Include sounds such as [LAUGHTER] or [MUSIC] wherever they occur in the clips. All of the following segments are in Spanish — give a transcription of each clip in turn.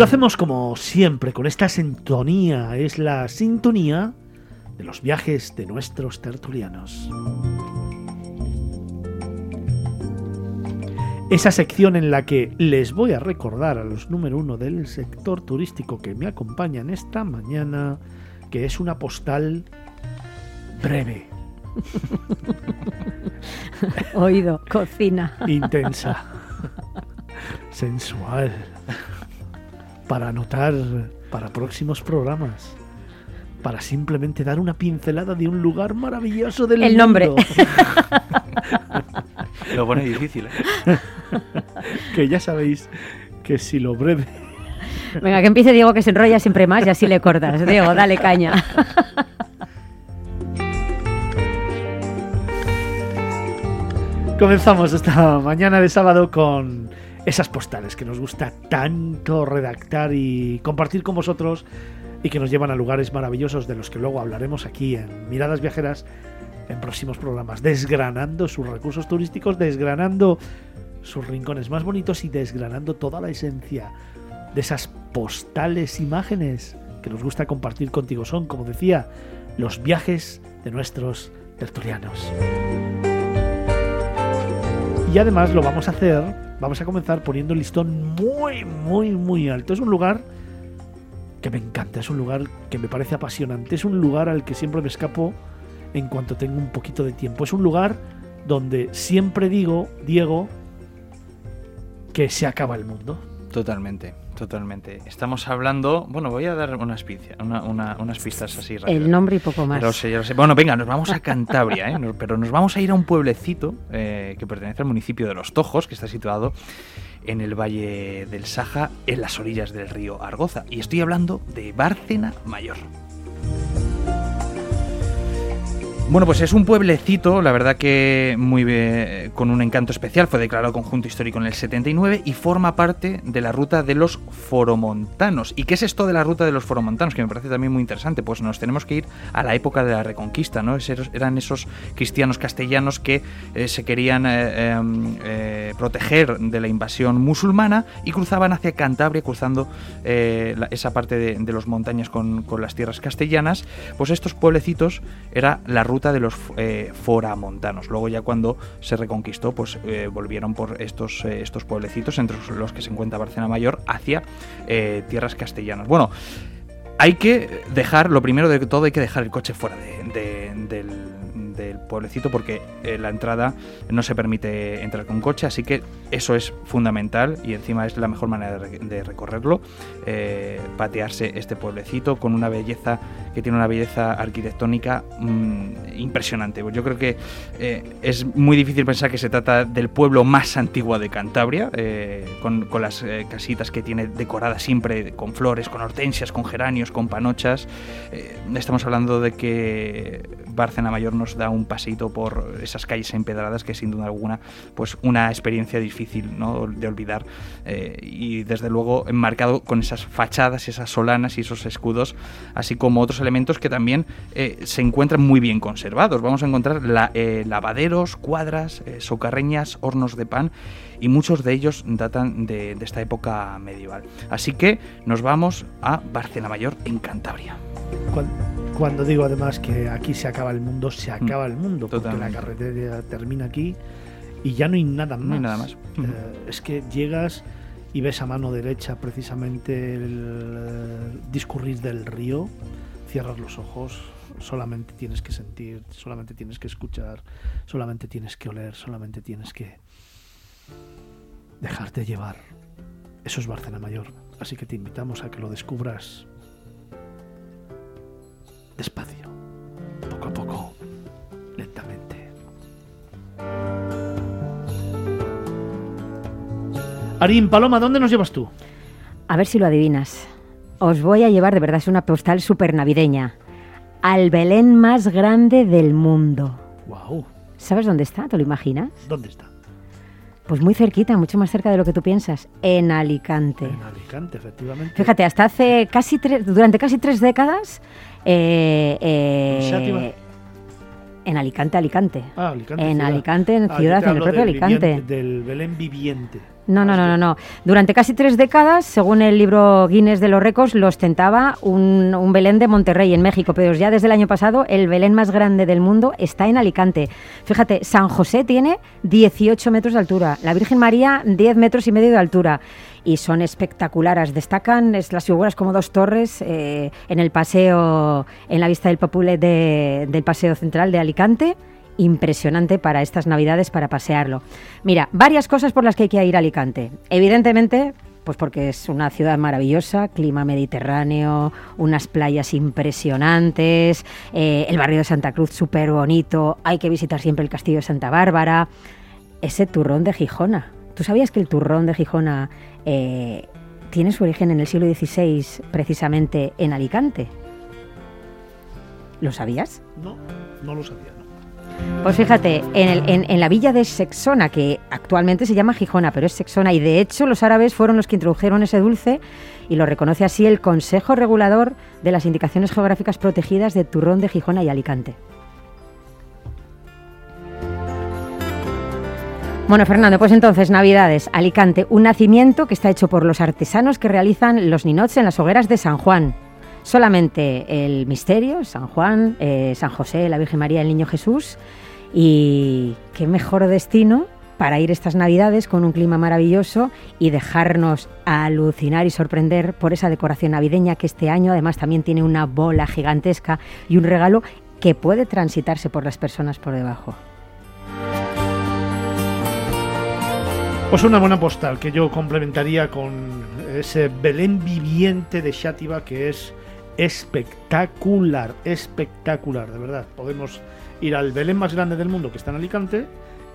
Lo hacemos como siempre, con esta sintonía. Es la sintonía de los viajes de nuestros tertulianos. Esa sección en la que les voy a recordar a los número uno del sector turístico que me acompañan esta mañana, que es una postal breve. [LAUGHS] Oído, cocina. Intensa. sensual para anotar para próximos programas. Para simplemente dar una pincelada de un lugar maravilloso del El nombre. [LAUGHS] lo pone difícil, ¿eh? [LAUGHS] que ya sabéis que si lo breve. Venga, que empiece Diego que se enrolla siempre más y así le cortas. Diego, dale caña. [LAUGHS] Comenzamos esta mañana de sábado con esas postales que nos gusta tanto redactar y compartir con vosotros y que nos llevan a lugares maravillosos de los que luego hablaremos aquí en Miradas Viajeras en próximos programas, desgranando sus recursos turísticos, desgranando sus rincones más bonitos y desgranando toda la esencia de esas postales imágenes que nos gusta compartir contigo. Son, como decía, los viajes de nuestros tertulianos. Y además lo vamos a hacer, vamos a comenzar poniendo el listón muy, muy, muy alto. Es un lugar que me encanta, es un lugar que me parece apasionante, es un lugar al que siempre me escapo en cuanto tengo un poquito de tiempo. Es un lugar donde siempre digo, Diego, que se acaba el mundo. Totalmente, totalmente. Estamos hablando. Bueno, voy a dar unas, unas pistas así rápidas. El nombre y poco más. Bueno, venga, nos vamos a Cantabria, ¿eh? pero nos vamos a ir a un pueblecito eh, que pertenece al municipio de Los Tojos, que está situado en el valle del Saja, en las orillas del río Argoza. Y estoy hablando de Bárcena Mayor. Bueno, pues es un pueblecito, la verdad que muy con un encanto especial, fue declarado conjunto histórico en el 79 y forma parte de la ruta de los foromontanos. ¿Y qué es esto de la ruta de los foromontanos? Que me parece también muy interesante, pues nos tenemos que ir a la época de la Reconquista, ¿no? eran esos cristianos castellanos que eh, se querían eh, em, eh, proteger de la invasión musulmana y cruzaban hacia Cantabria, cruzando esa parte de, de los montañas con, con las tierras castellanas. Pues estos pueblecitos era la ruta de los eh, foramontanos. Luego ya cuando se reconquistó, pues eh, volvieron por estos, eh, estos pueblecitos, entre los que se encuentra Barcena Mayor, hacia tierras castellanas. Bueno, hay que dejar, lo primero de todo, hay que dejar el coche fuera del del pueblecito porque eh, la entrada no se permite entrar con coche, así que eso es fundamental y encima es la mejor manera de, recorrerlo, eh, patearse este pueblecito con una belleza que tiene una belleza arquitectónica mm, impresionante. Yo creo que eh, es muy difícil pensar que se trata del pueblo más antiguo de Cantabria, con, con, las casitas que tiene decoradas siempre con flores, con hortensias, con geranios, con panochas. estamos hablando de que Bárcena Mayor nos da un pasito por esas calles empedradas que sin duda alguna pues una experiencia difícil ¿no? de olvidar eh, y desde luego enmarcado con esas fachadas, esas solanas y esos escudos, así como otros elementos que también eh, se encuentran muy bien conservados. Vamos a encontrar eh, lavaderos, cuadras, socarreñas, hornos de pan y muchos de ellos datan de, de esta época medieval. Así que nos vamos a Barcena Mayor en Cantabria. Cuando digo además que aquí se acaba el mundo, se mm. acaba el mundo, porque la carretera termina aquí y ya no hay nada más. nada más. Eh, es que llegas y ves a mano derecha precisamente el eh, discurrir del río, cierras los ojos, solamente tienes que sentir, solamente tienes que escuchar, solamente tienes que oler, solamente tienes que dejarte llevar. Eso es Barcena Mayor, así que te invitamos a que lo descubras despacio, poco a poco, lentamente. Arín, Paloma, ¿dónde nos llevas tú? A ver si lo adivinas. Os voy a llevar, de verdad, es una postal súper navideña. Al Belén más grande del mundo. Wow. ¿Sabes dónde está? ¿Te lo imaginas? ¿Dónde está? Pues muy cerquita, mucho más cerca de lo que tú piensas, en Alicante. En Alicante, efectivamente. Fíjate, hasta hace casi tres, durante casi tres décadas eh, eh, en Alicante, Alicante. Ah, Alicante. En ciudad. Alicante, en Ah, yo ciudad, en el propio del Alicante. viviente- del Belén viviente. No, no, Más no, no, no. Durante casi tres décadas, según el libro Guinness de los Récords, lo ostentaba un, un Belén de Monterrey, en México. Pero ya desde el año pasado, el Belén más grande del mundo está en Alicante. Fíjate, San José tiene 18 metros de altura, la Virgen María 10 metros y medio de altura. Y son espectaculares. Destacan es, las figuras como dos torres eh, en el paseo, en la vista del Popule de- del Paseo Central de Alicante impresionante para estas navidades para pasearlo. Mira, varias cosas por las que hay que ir a Alicante. Evidentemente, pues porque es una ciudad maravillosa, clima mediterráneo, unas playas impresionantes, eh, el barrio de Santa Cruz súper bonito, hay que visitar siempre el castillo de Santa Bárbara, ese turrón de Gijona. ¿Tú sabías que el turrón de Gijona eh, tiene su origen en el siglo XVI, precisamente en Alicante? ¿Lo sabías? No, no lo sabía. no. Pues fíjate, en, el- en- en la villa de Sexona, que actualmente se llama Gijona, pero es Sexona, y de hecho los árabes fueron los que introdujeron ese dulce y lo reconoce así el Consejo Regulador de las Indicaciones Geográficas Protegidas de Turrón de Gijona y Alicante. Bueno, Fernando, pues entonces, Navidades, Alicante, un nacimiento que está hecho por los artesanos que realizan los ninots en las hogueras de San Juan. Solamente el misterio, San Juan, eh, San José, la Virgen María, el Niño Jesús. Y qué mejor destino para ir estas Navidades con un clima maravilloso y dejarnos alucinar y sorprender por esa decoración navideña que este año además también tiene una bola gigantesca y un regalo que puede transitarse por las personas por debajo. Pues una buena postal que yo complementaría con ese Belén viviente de Xátiva que es espectacular, espectacular, de verdad. Podemos ir al Belén más grande del mundo que está en Alicante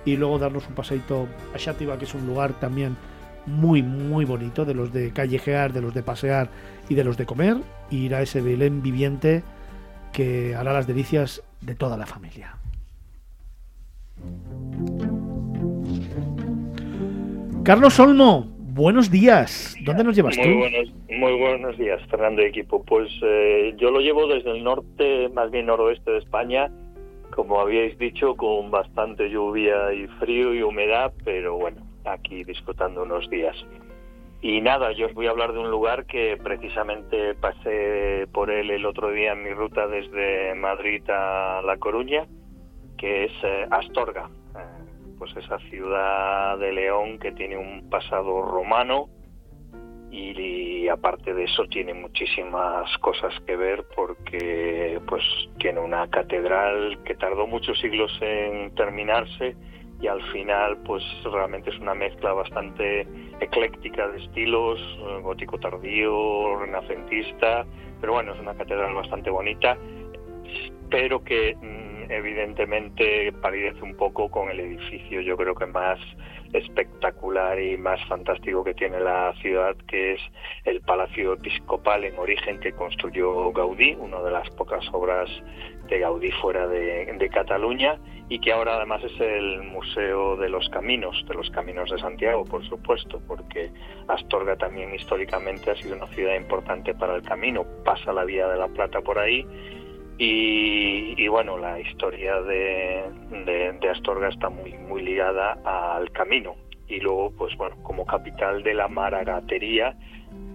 y luego darnos un paseito a Xátiva que es un lugar también muy muy bonito de los de callejear, de los de pasear y de los de comer y ir a ese Belén viviente que hará las delicias de toda la familia. Carlos Olmo, buenos días. ¿Dónde nos llevas Muy tú? buenos, muy buenos días, Fernando y equipo. Pues eh, yo lo llevo desde el norte, más bien noroeste de España, como habíais dicho, con bastante lluvia y frío y humedad, pero bueno, aquí disfrutando unos días. Y nada, yo os voy a hablar de un lugar que precisamente pasé por él el otro día en mi ruta desde Madrid a La Coruña, que es eh, Astorga, pues esa ciudad de León que tiene un pasado romano y, aparte de eso tiene muchísimas cosas que ver porque pues tiene una catedral que tardó muchos siglos en terminarse y al final pues realmente es una mezcla bastante ecléctica de estilos, eh, gótico tardío, renacentista, pero bueno, es una catedral bastante bonita, pero que mm, evidentemente palidece un poco con el edificio, yo creo que más espectacular y más fantástico que tiene la ciudad, que es el Palacio Episcopal en origen que construyó Gaudí, una de las pocas obras de Gaudí fuera de, de Cataluña y que ahora además es el Museo de los Caminos, de los Caminos de Santiago, por supuesto, porque Astorga también históricamente ha sido una ciudad importante para el camino, pasa la Vía de la Plata por ahí y, y bueno, la historia de, de, Astorga está muy, muy ligada al camino y luego, pues bueno, como capital de la maragatería,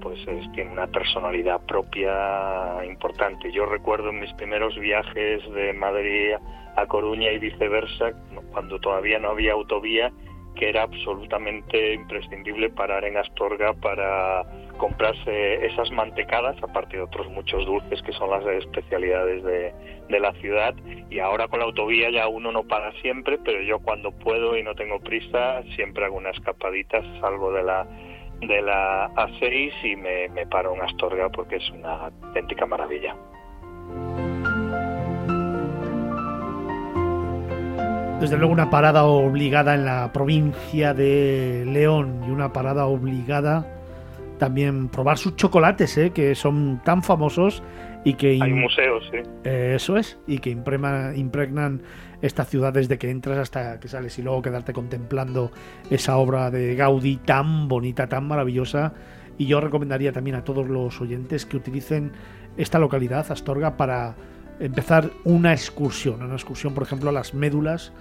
pues es- tiene una personalidad propia importante. Yo recuerdo en mis primeros viajes de Madrid a Coruña y viceversa, cuando todavía no había autovía, que era absolutamente imprescindible parar en Astorga para comprarse esas mantecadas, aparte de otros muchos dulces que son las especialidades de, de la ciudad. Y ahora con la autovía ya uno no para siempre, pero yo cuando puedo y no tengo prisa, siempre hago una escapadita, salgo de la de la A6 y me, me paro en Astorga porque es una auténtica maravilla. Desde luego una parada obligada en la provincia de León y una parada obligada también probar sus chocolates, ¿eh? que son tan famosos y que Hay museos, sí. eh, eso es y que imprema- impregnan esta ciudad desde que entras hasta que sales y luego quedarte contemplando esa obra de Gaudí tan bonita, tan maravillosa. Y yo recomendaría también a todos los oyentes que utilicen esta localidad, Astorga, para empezar una excursión, una excursión, por ejemplo, a las médulas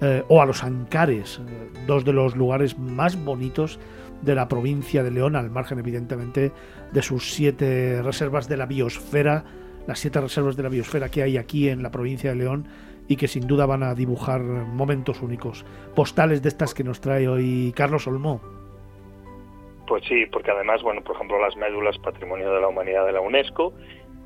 eh, o a los Ancares, eh, dos de los lugares más bonitos de la provincia de León, al margen evidentemente de sus siete reservas de la biosfera, las siete reservas de la biosfera que hay aquí en la provincia de León y que sin duda van a dibujar momentos únicos, postales de estas que nos trae hoy Carlos Olmó. Pues sí, porque además, bueno, por ejemplo, las médulas Patrimonio de la Humanidad de la UNESCO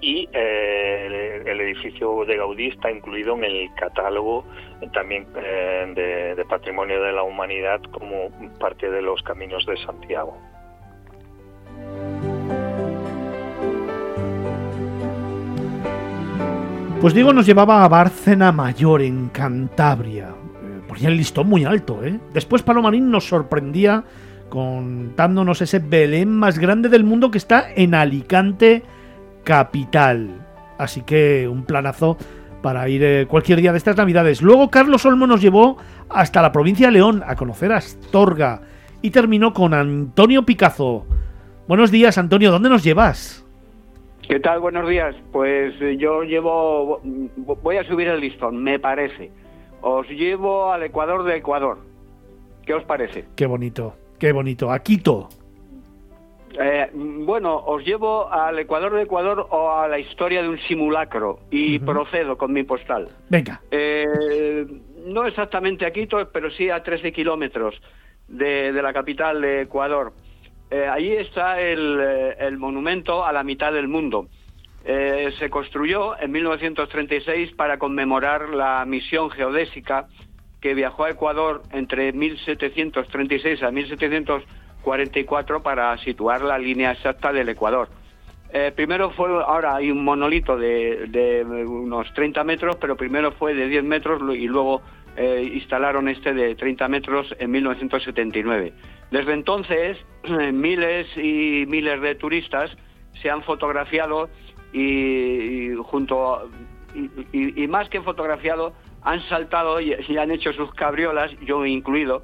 y eh, el, edificio de Gaudí está incluido en el catálogo también eh, de, Patrimonio de la Humanidad como parte de los Caminos de Santiago. Pues Diego nos llevaba a Bárcena Mayor, en Cantabria. Eh, ponía el listón muy alto, ¿eh? Después Palomarín nos sorprendía contándonos ese Belén más grande del mundo que está en Alicante, capital. Así que un planazo para ir eh, cualquier día de estas navidades. Luego Carlos Olmo nos llevó hasta la provincia de León a conocer Astorga y terminó con Antonio Picazo. Buenos días, Antonio, ¿dónde nos llevas? ¿Qué tal? Buenos días. Pues eh, yo llevo, voy a subir el listón, me parece. Os llevo al Ecuador de Ecuador. ¿Qué os parece? Qué bonito, qué bonito. A Quito. Eh, bueno, os llevo al Ecuador de Ecuador o a la historia de un simulacro y procedo con mi postal. Venga. Eh, no exactamente a Quito, pero sí a 13 kilómetros de, la capital de Ecuador. Eh, allí está el, monumento a la mitad del mundo. se construyó en 1936 para conmemorar la misión geodésica que viajó a Ecuador entre 1736 a 1740 44 para situar la línea exacta del Ecuador. Eh, primero fue, ahora hay un monolito de, unos 30 metros, pero primero fue de 10 metros y luego eh, instalaron este de 30 metros en 1979. Desde entonces, [CLEARS THROAT] miles y miles de turistas se han fotografiado y, junto y, más que fotografiado han saltado y han hecho sus cabriolas, yo incluido,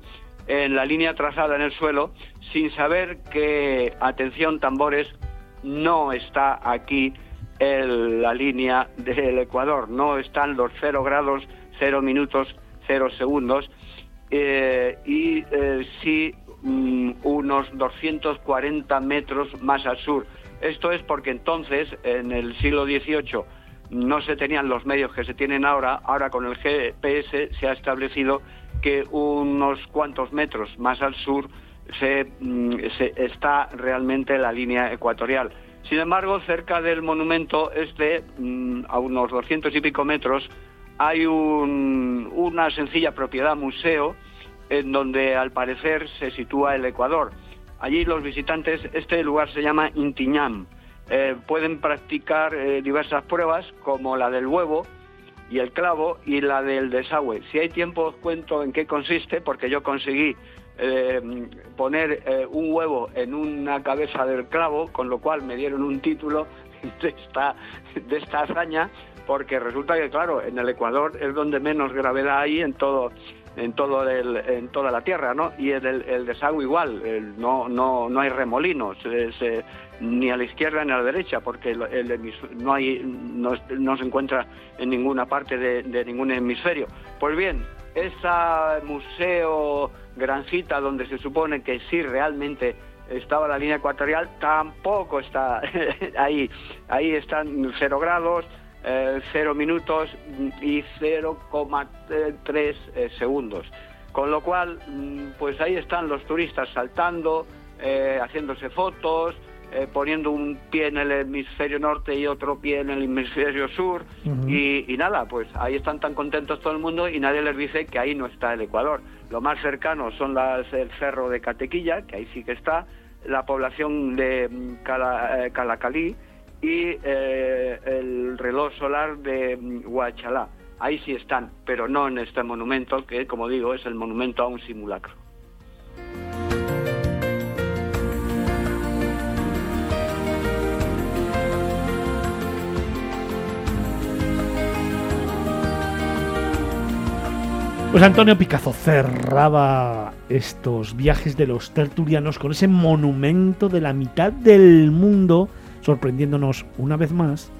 en la línea trazada en el suelo sin saber que, atención tambores, no está aquí en la línea del Ecuador, no están los cero grados, cero minutos, cero segundos, eh, y eh, sí mm, unos 240 metros más al sur. Esto es porque entonces, en el siglo XVIII, no se tenían los medios que se tienen ahora, ahora con el GPS se ha establecido que unos cuantos metros más al sur mm, se, está realmente la línea ecuatorial. Sin embargo, cerca del monumento este, mm, a unos 200 y pico metros, hay una sencilla propiedad museo en donde al parecer se sitúa el Ecuador. Allí los visitantes, este lugar se llama Intiñam, eh, pueden practicar eh, diversas pruebas como la del huevo, y el clavo y la del desagüe. Si hay tiempo os cuento en qué consiste, porque yo conseguí eh, poner eh, un huevo en una cabeza del clavo, con lo cual me dieron un título [LAUGHS] de esta, de esta hazaña, porque resulta que, claro, en el Ecuador es donde menos gravedad hay en todo en todo el, en toda la tierra, ¿no? Y el, el desagüe igual, no, no, no hay remolinos, ni a la izquierda ni a la derecha, porque no, hay, no, se encuentra en ninguna parte de, ningún hemisferio. Pues bien, ese museo granjita donde se supone que sí realmente estaba la línea ecuatorial, tampoco está [LAUGHS] ahí. Ahí están cero grados, eh, cero minutos y 0,3 eh, segundos. Con lo cual, mm, pues ahí están los turistas saltando, eh, haciéndose fotos, eh, poniendo un pie en el hemisferio norte y otro pie en el hemisferio sur y, nada, pues ahí están tan contentos todo el mundo y nadie les dice que ahí no está el Ecuador. Lo más cercano son las, el cerro de Catequilla, que ahí sí que está, la población de mm, Cala, eh, Calacalí y eh, el reloj solar de mm, Huachalá. Ahí sí están, pero no en este monumento, que como digo es el monumento a un simulacro. Pues Antonio Picazo cerraba estos viajes de los tertulianos con ese monumento de la mitad del mundo, sorprendiéndonos una vez más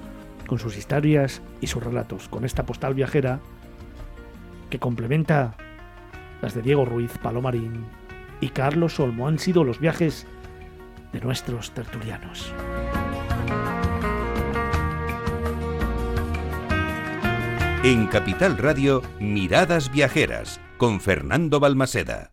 con sus historias y sus relatos, con esta postal viajera que complementa las de Diego Ruiz Palomarín y Carlos Olmo. Han sido los viajes de nuestros tertulianos. En Capital Radio, Miradas Viajeras, con Fernando Balmaseda.